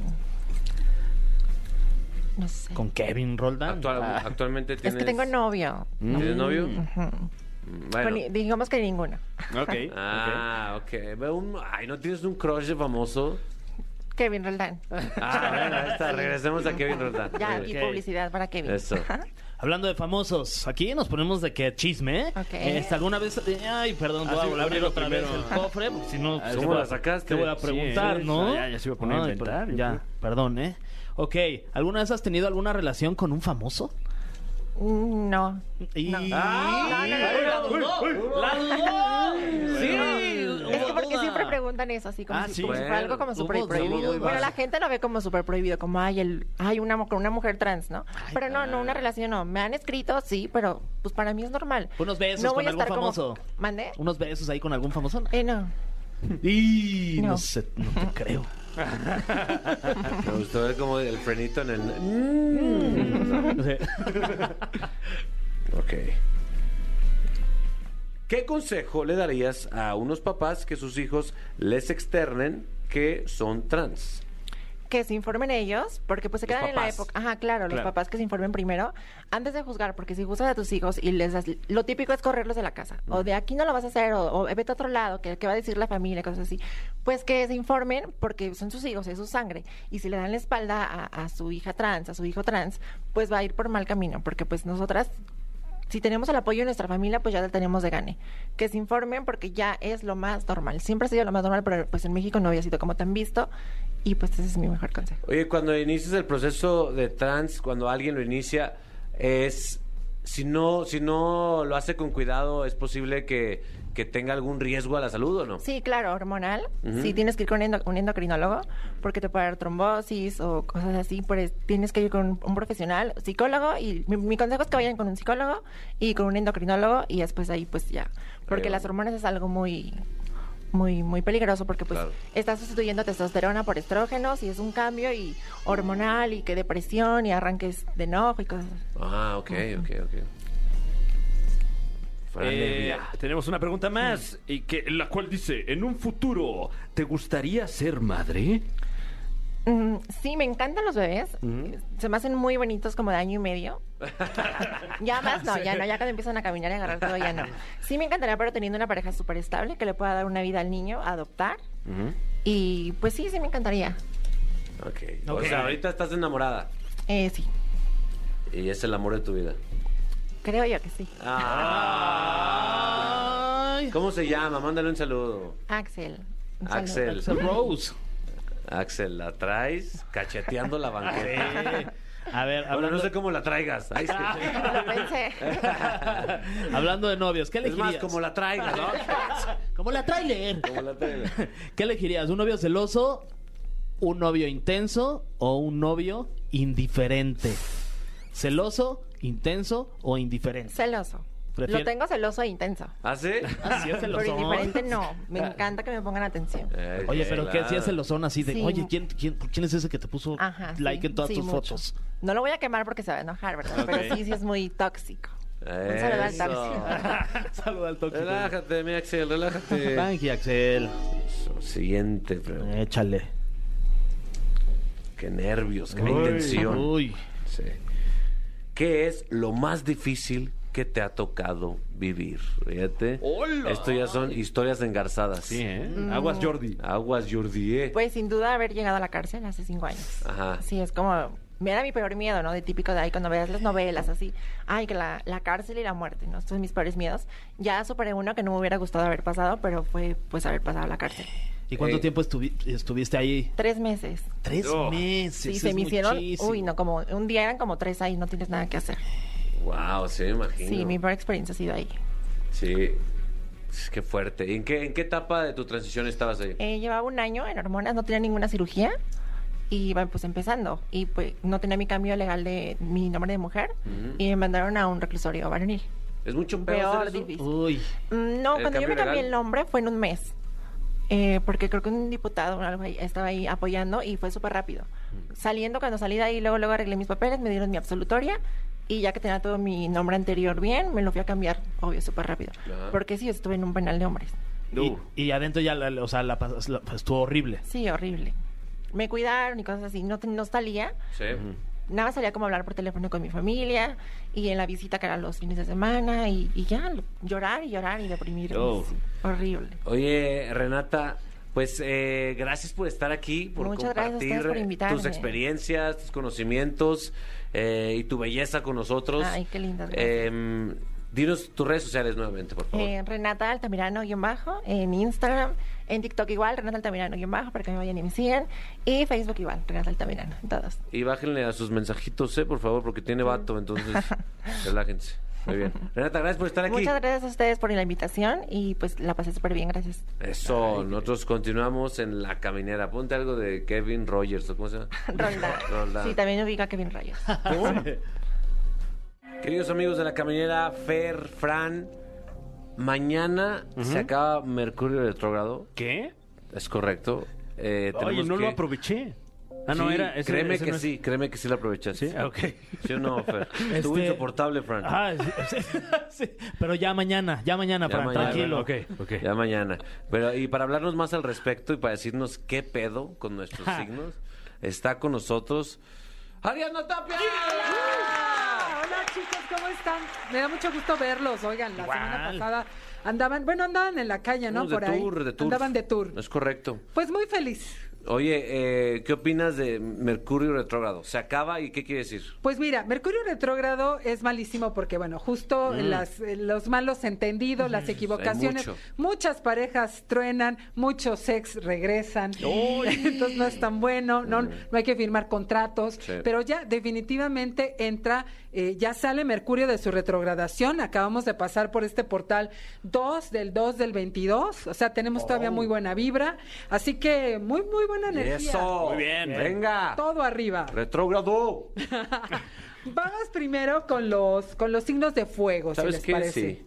No sé. Con Kevin Roldán. Actual- Ah. actualmente Es tienes... que tengo novio. ¿Tienes novio? Ujú. Mm, Bueno. Digamos que ninguno. Ok. Ah, ok. Un- Ay, ¿no tienes un crush de famoso? Kevin Roldán. Ah, bueno, ahí está. Regresemos a Kevin Roldán. Ya, y publicidad para Kevin. Eso. Hablando de famosos, aquí nos ponemos de que chisme, ¿eh? Ok. Este, ¿Alguna vez... Ay, perdón, voy Ah, a sí, volver a abrir ábrelo otra vez primero. el cofre, porque si no... Ah, ¿qué ¿cómo voy a- la sacaste? ¿Qué voy a Sí, preguntar, eh, no? ya- ya se iba a poner a Ay, inventar, yo Ya, creo. perdón, ¿eh? Ok, ¿alguna vez has tenido alguna relación con un famoso? Mm, No. Y... No. ¡Ah! ¡La dudó! ¡La dudó! ¡Sí! Es que hubo porque duda. siempre preguntan eso, así como, Ah, si, sí. como si fuera algo como súper prohibido. hubo- Bueno, la gente lo ve como súper prohibido, como hay el, hay una con una mujer trans, ¿no? pero no, no, una relación no. Me han escrito, sí, pero pues para mí es normal. Unos besos no con algún estar como- famoso. ¿Mande? ¿Unos besos ahí con algún famoso? Eh, no. Y no, No. sé, no te creo. Me gustó ver como el frenito en el... O sea, Ok. ¿Qué consejo le darías a unos papás que sus hijos les externen que son trans? Que se informen ellos, porque pues se Los quedan en la época. Ajá, claro, los papás que se informen primero antes de juzgar, porque si juzgas a tus hijos y les das. Lo típico es correrlos de la casa, o de aquí no lo vas a hacer, o, o vete a otro lado, que, que va a decir la familia, cosas así. Pues que se informen, porque son sus hijos, es su sangre. Y si le dan la espalda a, a su hija trans, a su hijo trans, pues va a ir por mal camino, porque pues nosotras si tenemos el apoyo de nuestra familia, pues ya la tenemos de gane. Que se informen porque ya es lo más normal. Siempre ha sido lo más normal, pero pues en México no había sido como tan visto. Y pues ese es mi mejor consejo. Oye, cuando inicias el proceso de trans, cuando alguien lo inicia, es si no si no lo hace con cuidado, es posible que, que tenga algún riesgo a la salud o no. Sí, claro, hormonal. Ujú. Sí, tienes que ir con un endocrinólogo porque te puede dar trombosis o cosas así. Pues tienes que ir con un profesional, psicólogo. Y mi, mi consejo es que vayan con un psicólogo y con un endocrinólogo y después ahí pues ya. Porque las hormonas es algo muy muy muy peligroso porque pues Claro. estás sustituyendo testosterona por estrógenos y es un cambio y hormonal y que depresión y arranques de enojo y cosas. Ah, ok, ok, ok. Fran Eh, tenemos una pregunta más, y que, la cual dice, en un futuro, ¿te gustaría ser madre? Mm, sí, me encantan los bebés. Se me hacen muy bonitos como de año y medio. ya más no, ya no, ya cuando empiezan a caminar y agarrar todo ya no. Sí me encantaría, pero teniendo una pareja súper estable que le pueda dar una vida al niño, adoptar. Y pues sí, sí me encantaría. Ok. O sea, ahorita estás enamorada Eh, sí, y es el amor de tu vida. creo yo que sí. Ah. Ay, ¿Cómo se llama? Mándale un saludo. Axel. un saludo. Axel. Axel Rose. Axel, la traes cacheteando la banqueta. A ver, hablando, no sé cómo la traigas. Ay, sí. Lo pensé. hablando de novios, ¿qué Es elegirías? más, como la traigas, ¿no? Como la trailer. Como la traigas. ¿Qué elegirías? ¿Un novio celoso, un novio intenso o un novio indiferente? ¿Celoso, intenso o indiferente? Celoso. Lo tengo celoso e intenso. ¿Ah, sí? Así es Pero celosón. indiferente no. Me encanta que me pongan atención. Eh, Oye, pero ¿qué claro. si es celosón así de, Sí. oye, ¿quién, quién, ¿quién es ese que te puso Ajá. like sí, en todas sí, tus mucho. fotos? No lo voy a quemar porque se va a enojar, ¿verdad? Pero sí, sí es muy tóxico. Un saludo al tóxico. Saluda al tóxico. Relájate, mi Axel, relájate. Tranqui, Axel. Eso, Siguiente pregunta. Échale. Qué nervios, qué tensión. Uy. Sí. ¿Qué es lo más difícil que te ha tocado vivir? Fíjate. Esto ya son historias engarzadas. Sí, ¿eh? Mm. Aguas Jordi. Aguas Yurdie. Pues sin duda haber llegado a la cárcel hace cinco años. Ajá. Sí, es como... Me da mi peor miedo, ¿no? De típico de ahí cuando veas las novelas así. Ay, que la, la cárcel y la muerte, ¿no? Estos son mis peores miedos. Ya superé uno que no me hubiera gustado haber pasado, pero fue pues haber pasado a la cárcel. ¿Y cuánto Eh, tiempo estuvi- estuviste ahí? Tres meses. Tres Oh. meses. Sí, se me hicieron, muchísimo. uy, no, como un día eran como tres ahí, no tienes nada que hacer. Wow, sí, me imagino. Sí, mi peor experiencia ha sido ahí. Sí. Es que fuerte. ¿Y en qué, en qué etapa de tu transición estabas ahí? Eh, llevaba un año en hormonas, no tenía ninguna cirugía y iba pues empezando. Y pues no tenía mi cambio legal de mi nombre de mujer y me mandaron a un reclusorio varonil. ¿Es mucho peor Peor. Uy. Mm, No, ¿El cuando yo me cambié legal? el nombre fue en un mes. Eh, porque creo que un diputado o algo ahí estaba ahí apoyando y fue súper rápido. Saliendo, cuando salí de ahí, luego, luego arreglé mis papeles, me dieron mi absolutoria y ya que tenía todo mi nombre anterior bien, me lo fui a cambiar, obvio, súper rápido. Ajá. Porque sí, estuve en un penal de hombres. Y, y adentro ya, la- o sea, la, la- estuvo horrible. Sí, horrible. Me cuidaron y cosas así. No, no salía. Sí. Nada más salía como a hablar por teléfono con mi familia y en la visita que era los fines de semana y, y ya, lo- llorar y llorar y deprimirme. Oh. sí, horrible. Oye, Renata, pues eh, gracias por estar aquí, por Muchas compartir por invitarme. tus experiencias, tus conocimientos eh, y tu belleza con nosotros. Ay, qué gracias. Eh, dinos tus redes sociales nuevamente, por favor. Eh, Renata Altamirano guion bajo en Instagram, en TikTok igual, Renata Altamirano guion bajo para que me vayan y me sigan y Facebook igual, Renata Altamirano, en todos. Y bájenle a sus mensajitos, eh, por favor, porque tiene vato, entonces relájense. Muy bien. Renata, gracias por estar aquí. Muchas gracias a ustedes por la invitación y pues la pasé súper bien, gracias. Eso, nosotros continuamos en la caminera. Ponte algo de Kevin Rogers, ¿o cómo se llama? Roldán. Roldán. Sí, también ubica a Kevin Rayos. Queridos amigos de la caminera, Fer, Fran, mañana se acaba Mercurio retrógrado. ¿Qué? Es correcto. Eh, Oye, no que- lo aproveché. Ah, no, Sí, era. ese- créeme ese que no es- sí, créeme que sí lo aprovechaste. Sí, ah, ok. ¿Sí o no, Fer? Estuvo Este- insoportable, Fran. Ah, sí, sí, sí. Pero ya mañana, ya mañana, Ya Fran, mañana. tranquilo. Ok, ok. Ya mañana. Pero y para hablarnos más al respecto y para decirnos qué pedo con nuestros signos, está con nosotros Ariana Tapia. Hola chicos, ¿cómo están? Me da mucho gusto verlos. Oigan, la Igual. semana pasada andaban, bueno, andaban en la calle, ¿no? Vamos de Por ahí. tour, de tour. Andaban de tour. Es correcto. Pues muy feliz. Oye, eh, ¿qué opinas de Mercurio retrógrado? ¿Se acaba y qué quiere decir? Pues mira, Mercurio retrógrado es malísimo porque, bueno, justo las, eh, los malos entendidos, las equivocaciones, muchas parejas truenan, muchos ex regresan, entonces no es tan bueno, no, no hay que firmar contratos, Sí. pero ya definitivamente entra, eh, ya sale Mercurio de su retrogradación, acabamos de pasar por este portal 2 del 2 del 22, o sea, tenemos todavía muy buena vibra, así que muy, muy buena energía. Eso. Muy bien. Venga. Todo arriba. Retrógrado. Vamos primero con los con los signos de fuego, si ¿Sabes les qué? parece. Sí.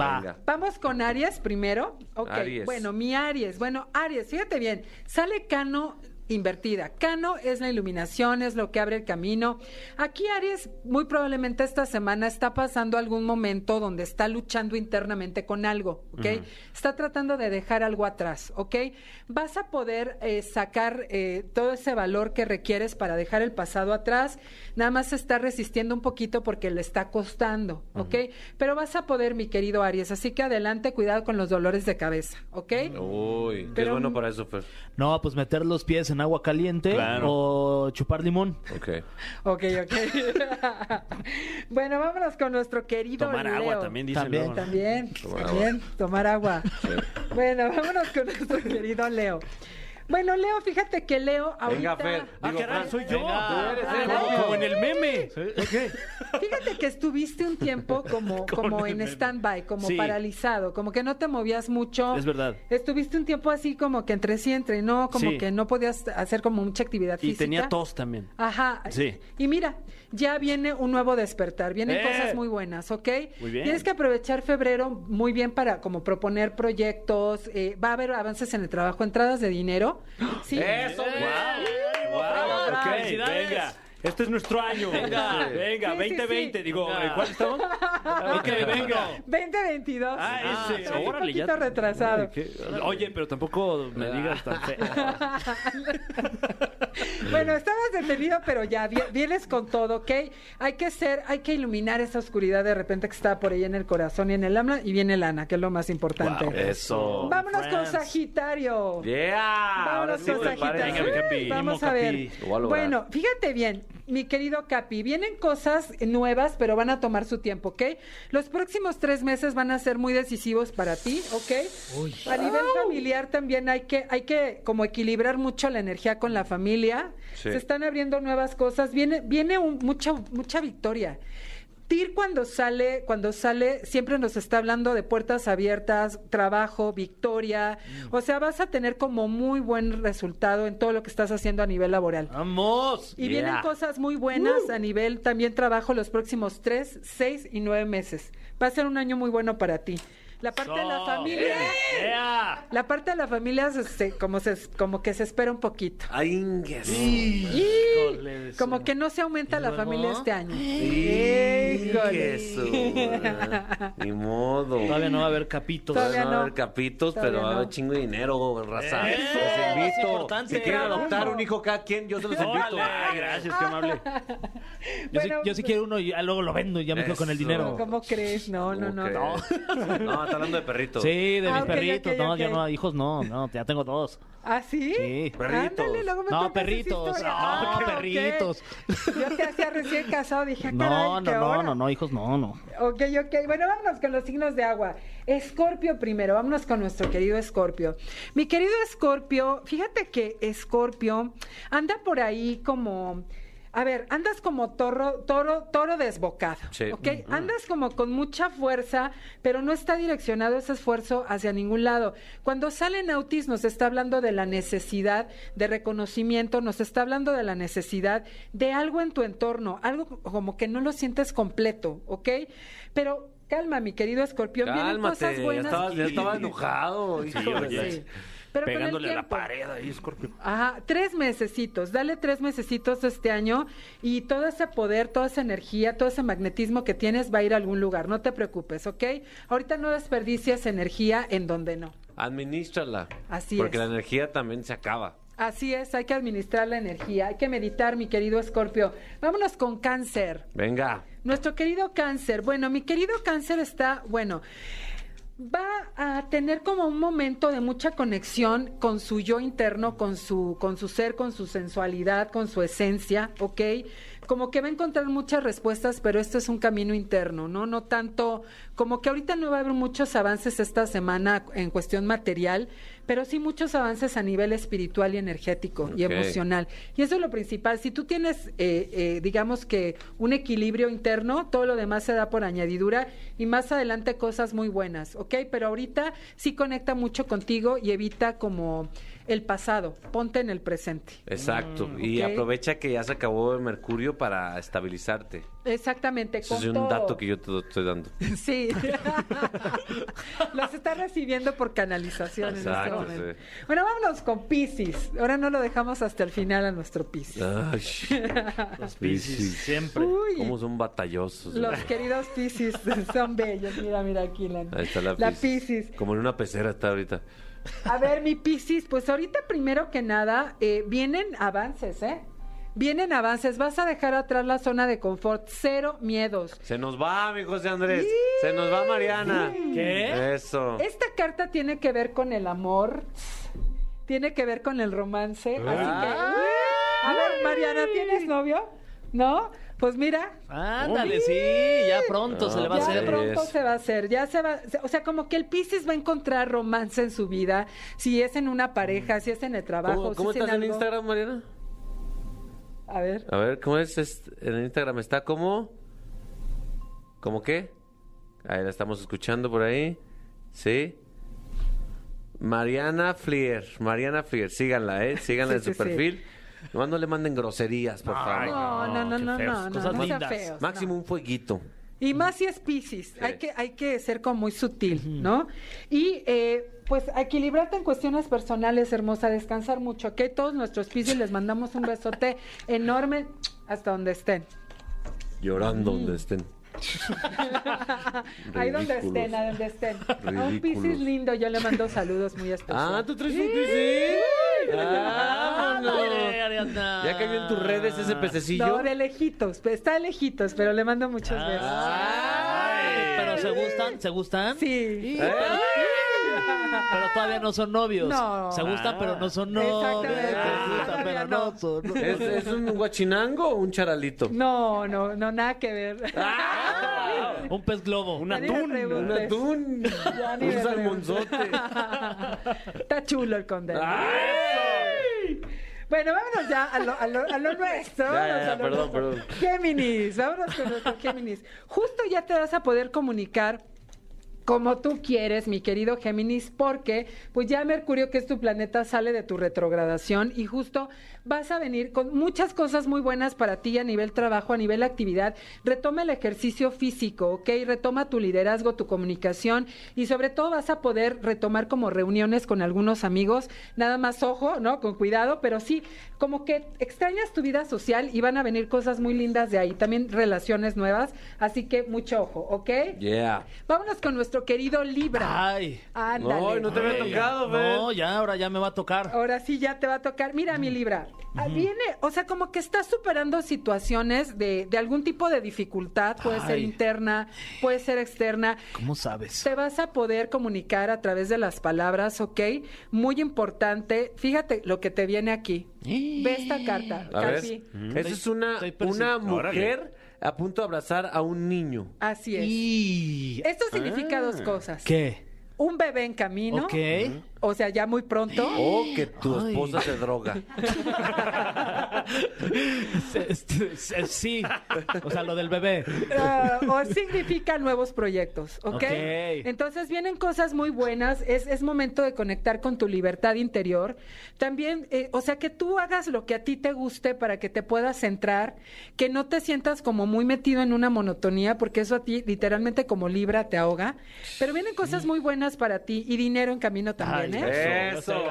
Va. Venga. Vamos con Aries primero. Ok, Aries. bueno, mi Aries. Bueno, Aries, fíjate bien. Sale Cano invertida. Cano es la iluminación, es lo que abre el camino. Aquí Aries muy probablemente esta semana está pasando algún momento donde está luchando internamente con algo, ¿ok? Está tratando de dejar algo atrás, ¿ok? Vas a poder eh, sacar eh, todo ese valor que requieres para dejar el pasado atrás. Nada más se está resistiendo un poquito porque le está costando, ¿ok? Pero vas a poder, mi querido Aries. Así que adelante, cuidado con los dolores de cabeza, ¿ok? Uy, qué Pero- bueno para eso, Fer. No, pues meter los pies en agua caliente Claro. o chupar limón. Ok. Ok, ok. bueno, vámonos con nuestro querido Tomar Leo. agua también dicen También, luego, ¿no? También, Tomar también, tomar agua. Bueno, vámonos con nuestro querido Leo. Bueno, Leo, fíjate que Leo ahorita... Venga, Fer. Ah, Digo, caray, Fran. soy yo. Venga. Ah, eres como- en el meme. Fíjate que estuviste un tiempo como, como en stand-by, como Sí. paralizado, como que no te movías mucho. Es verdad. Estuviste un tiempo así como que entre sí, entre no, como Sí. que no podías hacer como mucha actividad Y física. tenía tos también. Ajá. Sí. Y mira, ya viene un nuevo despertar, vienen ¡Eh! cosas muy buenas, ¿ok? Muy bien. Tienes que aprovechar febrero muy bien para como proponer proyectos, eh, va a haber avances en el trabajo, entradas de dinero. Sí. Eso, Wow. Felicidades. venga. Este es nuestro año. Venga. venga, Sí, sí, 2020. sí. Digo, Venga. ¿en ¿cuál estamos? Ok, venga. 2022. Ah, ese. Sí, órale, un ya. poquito retrasado. ¿Qué? Oye, pero tampoco me digas tan feo. Bueno, estabas detenido, pero ya vi- vienes con todo, ¿ok? Hay que ser, hay que iluminar esa oscuridad de repente que está por ahí en el corazón y en el alma, y viene lana, que es lo más importante. Wow, Eso. Vámonos con Friends. Sagitario. Yeah. Ahora Vámonos sí, con. Sagitario. Venga, mi capi. Vamos a ver. capi. Lo voy a lograr. Bueno, fíjate bien. Mi querido Capi, vienen cosas nuevas, pero van a tomar su tiempo, ¿ok? Los próximos tres meses van a ser muy decisivos para ti, ¿ok? A nivel familiar también hay que, hay que como equilibrar mucho la energía con la familia. Sí. Se están abriendo nuevas cosas. Viene, viene un- mucha, mucha victoria. TIR cuando sale, cuando sale, siempre nos está hablando de puertas abiertas, trabajo, victoria. O sea, vas a tener como muy buen resultado en todo lo que estás haciendo a nivel laboral. ¡Vamos! Y Yeah. vienen cosas muy buenas a nivel también trabajo los próximos tres, seis y nueve meses. Va a ser un año muy bueno para ti. La parte de la familia, ¡Ea! la parte de la familia se- se- como se, como que se espera un poquito. Ay, su- Como que no se aumenta ¿Y la luego? familia este año. Ni modo. Todavía no va a haber capitos. Todavía no va a no. haber capitos, Todavía pero va a no. haber chingo de dinero, raza. Eso, Los es invito. importante. Si quieren adoptar un hijo cada quien, yo se los invito. Órale, ay, gracias, qué amable. Yo, sí, Bueno, yo sí quiero uno y ya luego lo vendo y ya me quedo con el dinero. ¿Cómo crees? No, no, no. ¿Cómo crees? No, está hablando de perritos. Sí, de Ah, mis ok, perritos. ok, no, ok. ya no, hijos no, no, ya tengo dos. ¿Ah, sí? Sí. Perritos. Ándale, luego me No, cuentas esa perritos. historia. No, Ah, ok. perritos. Yo te hacía recién casado, dije, ah, No, caray, no, ¿qué no, hora? no, no, hijos no, no. Ok, ok. Bueno, vámonos con los signos de agua. Escorpio primero, vámonos con nuestro querido Escorpio. Mi querido Escorpio, fíjate que Escorpio anda por ahí como... A ver, andas como toro, toro, toro desbocado, Sí. ¿ok? Andas como con mucha fuerza, pero no está direccionado ese esfuerzo hacia ningún lado. Cuando sale Nautis nos está hablando de la necesidad de reconocimiento, nos está hablando de la necesidad de algo en tu entorno, algo como que no lo sientes completo, ¿ok? Pero calma, mi querido escorpión, vienen Cálmate, cosas ya buenas. estaba, ya estaba enojado. hijo de oye. Sí. Pero Pegándole a la pared ahí, Scorpio. Ajá, tres mesecitos, dale tres mesecitos este año y todo ese poder, toda esa energía, todo ese magnetismo que tienes va a ir a algún lugar, no te preocupes, ¿ok? Ahorita no desperdicies energía en donde no. Administrala. Así Porque es. la energía también se acaba. Así es, hay que administrar la energía, hay que meditar, mi querido Escorpio. Vámonos con cáncer. Venga. Nuestro querido cáncer. Bueno, mi querido cáncer está, bueno, va a tener como un momento de mucha conexión con su yo interno, con su, con su ser, con su sensualidad, con su esencia, ¿ok? Como que va a encontrar muchas respuestas, pero esto es un camino interno, ¿no? No tanto, como que ahorita no va a haber muchos avances esta semana en cuestión material, pero sí muchos avances a nivel espiritual y energético y emocional. Y eso es lo principal. Si tú tienes, eh, eh, digamos que un equilibrio interno, todo lo demás se da por añadidura y más adelante cosas muy buenas, ¿ok? Pero ahorita sí conecta mucho contigo y evita como el pasado. Ponte en el presente. Exacto. Y ok. aprovecha que ya se acabó el mercurio para estabilizarte. Exactamente. Eso con es un todo. dato que yo te estoy dando. Sí. Los está recibiendo por canalización en este momento. sí. Bueno, vámonos con Piscis. Ahora no lo dejamos hasta el final a nuestro Piscis. Ay, Los Piscis, siempre. Uy, cómo son batallosos. los güey. queridos Piscis son bellos. Mira, mira aquí la, Ahí está la, la Piscis. Piscis. Como en una pecera está ahorita. A ver, mi Piscis, pues ahorita primero que nada eh, vienen avances, ¿eh? Vienen avances. Vas a dejar atrás la zona de confort. Cero miedos. Se nos va, mi José Andrés. Se nos va Mariana. ¿Qué? Eso. Esta carta tiene que ver con el amor, tiene que ver con el romance. Así que, a ver, Mariana, ¿tienes novio? ¿No? Pues mira, Ándale, sí, ya pronto se le va a ya hacer. pronto Es. se va a hacer, ya se va, o sea, como que el Piscis va a encontrar romance en su vida, si es en una pareja, si es en el trabajo, ¿Cómo, si cómo es estás en algo. Instagram, Mariana? A ver, A ver, ¿cómo es? Es- En Instagram está como... ¿Cómo qué? Ahí la estamos escuchando por ahí. ¿Sí? Mariana Flier. Mariana Flier. Síganla, ¿eh? Síganla Sí, en su sí, sí. perfil. Nomás no le manden groserías, por favor. no, no, no, no, no, no, Cosas lindas. feos, Máximo no. un fueguito. Y más si es Piscis, hay, que, hay que ser como muy sutil, ¿no? Y eh, pues equilibrarte en cuestiones personales, hermosa, descansar mucho, ¿ok? Todos nuestros Piscis les mandamos un besote enorme hasta donde estén. Llorando donde estén. Ahí donde estén, a donde estén. A un. Piscis lindo yo le mando saludos muy especiales. Ah, ¿tú traes un. Ándale, Ariadna. ¿Ya cayó en tus redes ese pececillo? No, de lejitos, pues, está de lejitos, pero le mando muchos besos. Ay, pero se gustan, se gustan. Sí. ¿Eh? Pero todavía no son novios. No. Se gustan, pero no son novios. Exactamente. Se Ah, gustan, pero no. no son novios. ¿Es, es un guachinango o un charalito? No, no, no, nada que ver. Un pez globo. Un atún. Un atún. Un salmonzote. Está chulo el conde. Bueno, vámonos ya a lo, a lo, a lo nuestro. Ya, ya, a lo perdón, nuestro. perdón. Géminis, vámonos con nuestro Géminis. Justo ya te vas a poder comunicar como tú quieres, mi querido Géminis, porque pues ya Mercurio, que es tu planeta, sale de tu retrogradación y justo vas a venir con muchas cosas muy buenas para ti a nivel trabajo, a nivel actividad. Retoma el ejercicio físico, ¿ok? Retoma tu liderazgo, tu comunicación y sobre todo vas a poder retomar como reuniones con algunos amigos. Nada más ojo, ¿no? Con cuidado, pero sí, como que extrañas tu vida social y van a venir cosas muy lindas de ahí. También relaciones nuevas, así que mucho ojo, ¿ok? Yeah. Vámonos con nuestro querido Libra. Ay. Ándale. No, no te había tocado. No, ya, ahora ya me va a tocar. Ahora sí ya te va a tocar. Mira, mi Libra, ah, viene, o sea, como que estás superando situaciones de, de algún tipo de dificultad, puede ser Ay. interna, puede ser externa. ¿Cómo sabes? Te vas a poder comunicar a través de las palabras, ¿ok? Muy importante. Fíjate lo que te viene aquí. Ve esta carta, A ver. Capi. Esa es una, estoy perci- una Órale. mujer a punto de abrazar a un niño. Así es. Y... Esto significa dos cosas. ¿Qué? Un bebé en camino, Ok. O sea, ya muy pronto. O que tu Ay. esposa se droga. Este, Sí. O sea, lo del bebé. Ah, o significa nuevos proyectos, ¿ok? Ok. Entonces vienen cosas muy buenas, es, es momento de conectar con tu libertad interior. También, eh, o sea, que tú hagas lo que a ti te guste para que te puedas centrar, que no te sientas como muy metido en una monotonía, porque eso a ti literalmente como libra te ahoga. Pero vienen cosas muy buenas para ti y dinero en camino también, Ay, ¿eh? Eso,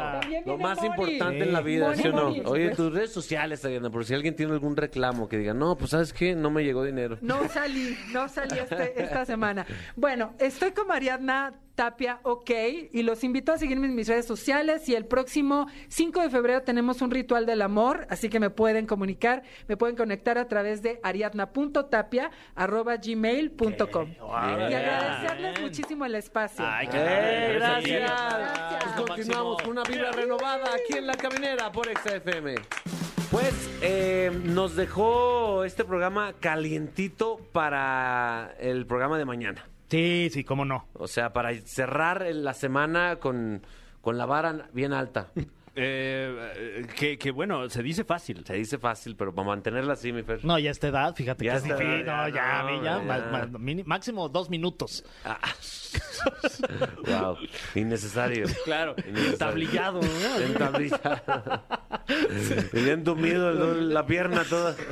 Lo más Moni. importante en la vida, Moni, ¿sí o no? Moni. Oye, tus redes sociales, Ariana, por si alguien tiene algún reclamo que diga, no, pues ¿sabes qué? No me llegó dinero. No salí, no salí este- esta semana. Bueno, estoy con Mariana Tapia, ok, y los invito a seguirme en mis redes sociales y el próximo 5 de febrero tenemos un ritual del amor, así que me pueden comunicar, me pueden conectar a través de ariadna.tapia arroba gmail.com. Y agradecerles muchísimo el espacio. Ay, qué ¡Eh, gracias gracias! Pues continuamos con una vibra renovada aquí en La Caminera por XFM. Pues eh, nos dejó este programa calientito para el programa de mañana. Sí, sí, cómo no. O sea, para cerrar la semana con, con la vara bien alta. Eh, eh, que, que bueno, se dice fácil. Se dice fácil, pero para mantenerla así, mi Fer. No, ya a esta edad, fíjate Ya que es difícil. edad, No, ya, a mí ya, no, ma- ya. ma- mini- máximo dos minutos. wow, innecesario. Claro, Innecesario. tablillado. ¿no? Entablillado. Bien dormido el- la pierna toda.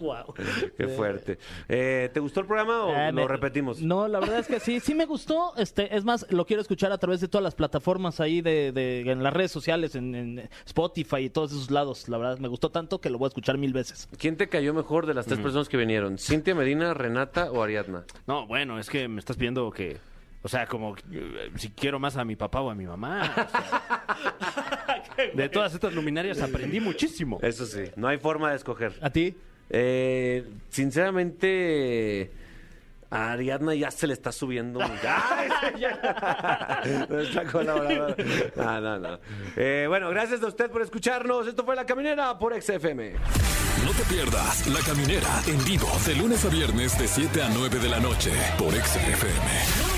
Wow. Qué fuerte. Eh, ¿Te gustó el programa o Eh, lo me- repetimos? No, la verdad es que sí, sí me gustó. Este, es más, lo quiero escuchar a través de todas las plataformas ahí de, de- en las redes sociales, en, en Spotify y todos esos lados. La verdad, me gustó tanto que lo voy a escuchar mil veces. ¿Quién te cayó mejor de las tres personas que vinieron? ¿Cintia Medina, Renata o Ariadna? No, bueno, es que me estás pidiendo que. O sea, como eh, si quiero más a mi papá o a mi mamá. o sea. de todas estas luminarias aprendí muchísimo. Eso sí, no hay forma de escoger. ¿A ti? Eh, sinceramente, a Ariadna ya se le está subiendo. Nuestra colaboradora. No, no, no. Eh, bueno, gracias a usted por escucharnos. Esto fue La Caminera por XFM. No te pierdas La Caminera en vivo de lunes a viernes de 7 a 9 de la noche por XFM.